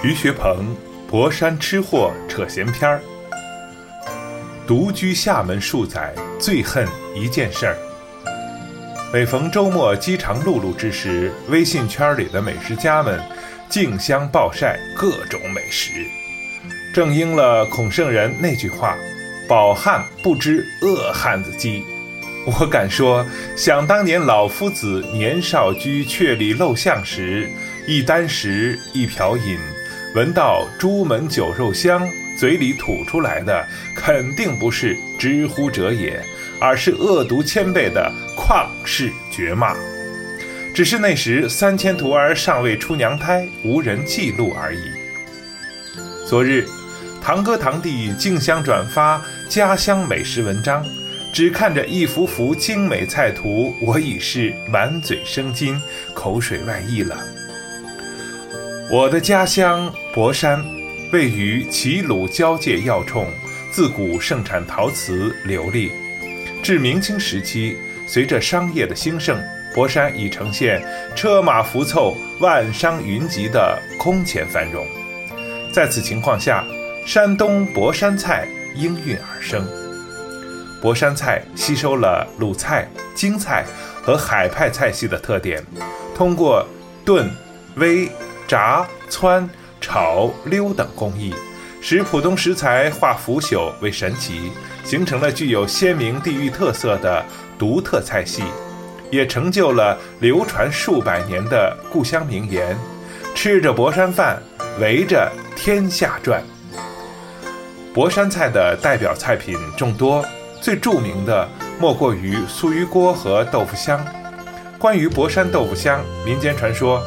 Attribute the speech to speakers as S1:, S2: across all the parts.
S1: 于学鹏，博山吃货扯闲篇儿。独居厦门数载，最恨一件事儿。每逢周末饥肠辘辘之时，微信圈里的美食家们竞相暴晒各种美食。正应了孔圣人那句话：“饱汉不知饿汉子饥。”我敢说，想当年老夫子年少居阙里陋巷时，一箪食，一瓢饮。闻到朱门酒肉香，嘴里吐出来的肯定不是“知乎者也”，而是恶毒千倍的旷世绝骂。只是那时三千徒儿尚未出娘胎，无人记录而已。昨日，堂哥堂弟竞相转发家乡美食文章，只看着一幅幅精美菜图，我已是满嘴生津，口水外溢了。我的家乡博山，位于齐鲁交界要冲，自古盛产陶瓷琉璃。至明清时期，随着商业的兴盛，博山已呈现车马浮凑、万商云集的空前繁荣。在此情况下，山东博山菜应运而生。博山菜吸收了鲁菜、京菜和海派菜系的特点，通过炖、煨。炸、汆、炒、溜等工艺，使普通食材化腐朽为神奇，形成了具有鲜明地域特色的独特菜系，也成就了流传数百年的故乡名言：“吃着博山饭，围着天下转。”博山菜的代表菜品众多，最著名的莫过于酥鱼锅和豆腐香。关于博山豆腐香，民间传说。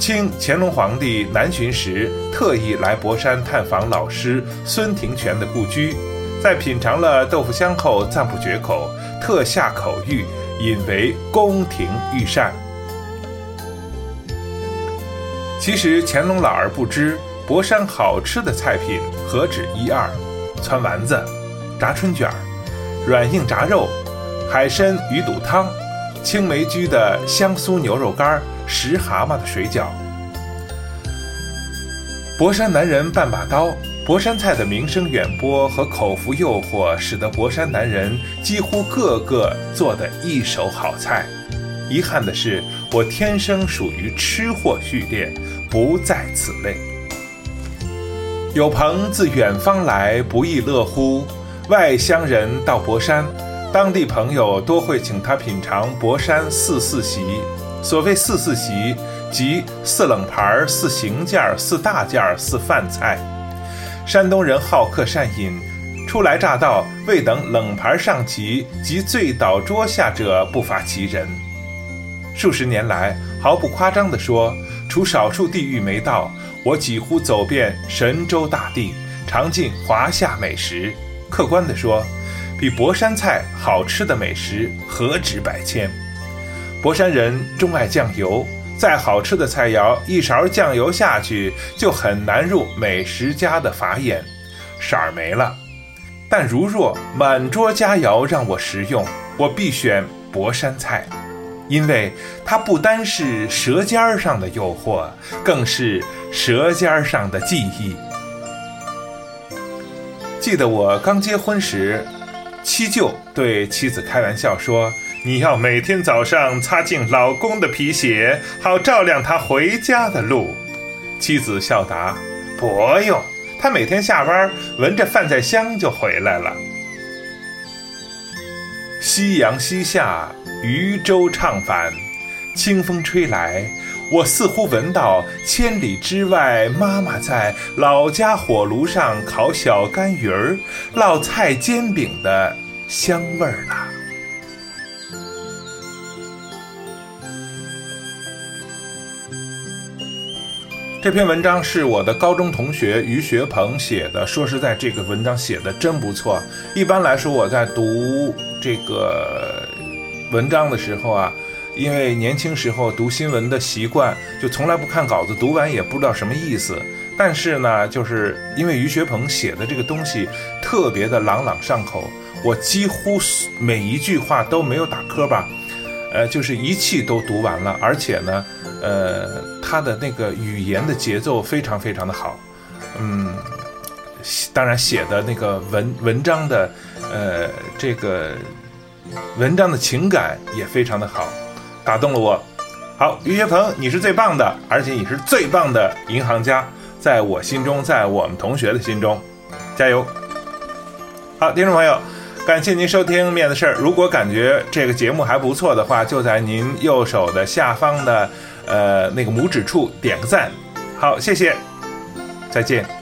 S1: 清乾隆皇帝南巡时，特意来博山探访老师孙廷权的故居，在品尝了豆腐香后赞不绝口，特下口谕，引为宫廷御膳。其实乾隆老儿不知，博山好吃的菜品何止一二：汆丸子、炸春卷、软硬炸肉、海参鱼肚汤、青梅居的香酥牛肉干。石蛤蟆的水饺，博山男人半把刀。博山菜的名声远播和口福诱惑，使得博山男人几乎个个做的一手好菜。遗憾的是，我天生属于吃货序列，不在此类。有朋自远方来，不亦乐乎？外乡人到博山，当地朋友多会请他品尝博山四四席。所谓四四席，即四冷盘、四行件、四大件、四饭菜。山东人好客善饮，初来乍到，未等冷盘上齐，即醉倒桌下者不乏其人。数十年来，毫不夸张地说，除少数地域没到，我几乎走遍神州大地，尝尽华夏美食。客观地说，比博山菜好吃的美食何止百千。博山人钟爱酱油，再好吃的菜肴，一勺酱油下去就很难入美食家的法眼，色儿没了。但如若满桌佳肴让我食用，我必选博山菜，因为它不单是舌尖上的诱惑，更是舌尖上的记忆。记得我刚结婚时，七舅对妻子开玩笑说。你要每天早上擦净老公的皮鞋，好照亮他回家的路。妻子笑答：“不用，他每天下班闻着饭菜香就回来了。”夕阳西下，渔舟唱返，清风吹来，我似乎闻到千里之外妈妈在老家火炉上烤小干鱼儿、烙菜煎饼的香味儿了。这篇文章是我的高中同学于学鹏写的。说实在，这个文章写的真不错。一般来说，我在读这个文章的时候啊，因为年轻时候读新闻的习惯，就从来不看稿子，读完也不知道什么意思。但是呢，就是因为于学鹏写的这个东西特别的朗朗上口，我几乎每一句话都没有打磕巴。呃，就是一气都读完了，而且呢，呃，他的那个语言的节奏非常非常的好，嗯，当然写的那个文文章的，呃，这个文章的情感也非常的好，打动了我。好，于学鹏，你是最棒的，而且你是最棒的银行家，在我心中，在我们同学的心中，加油！好，听众朋友，感谢您收听《面子事儿》。如果感觉这个节目还不错的话，就在您右手的下方的呃那个拇指处点个赞。好，谢谢，再见。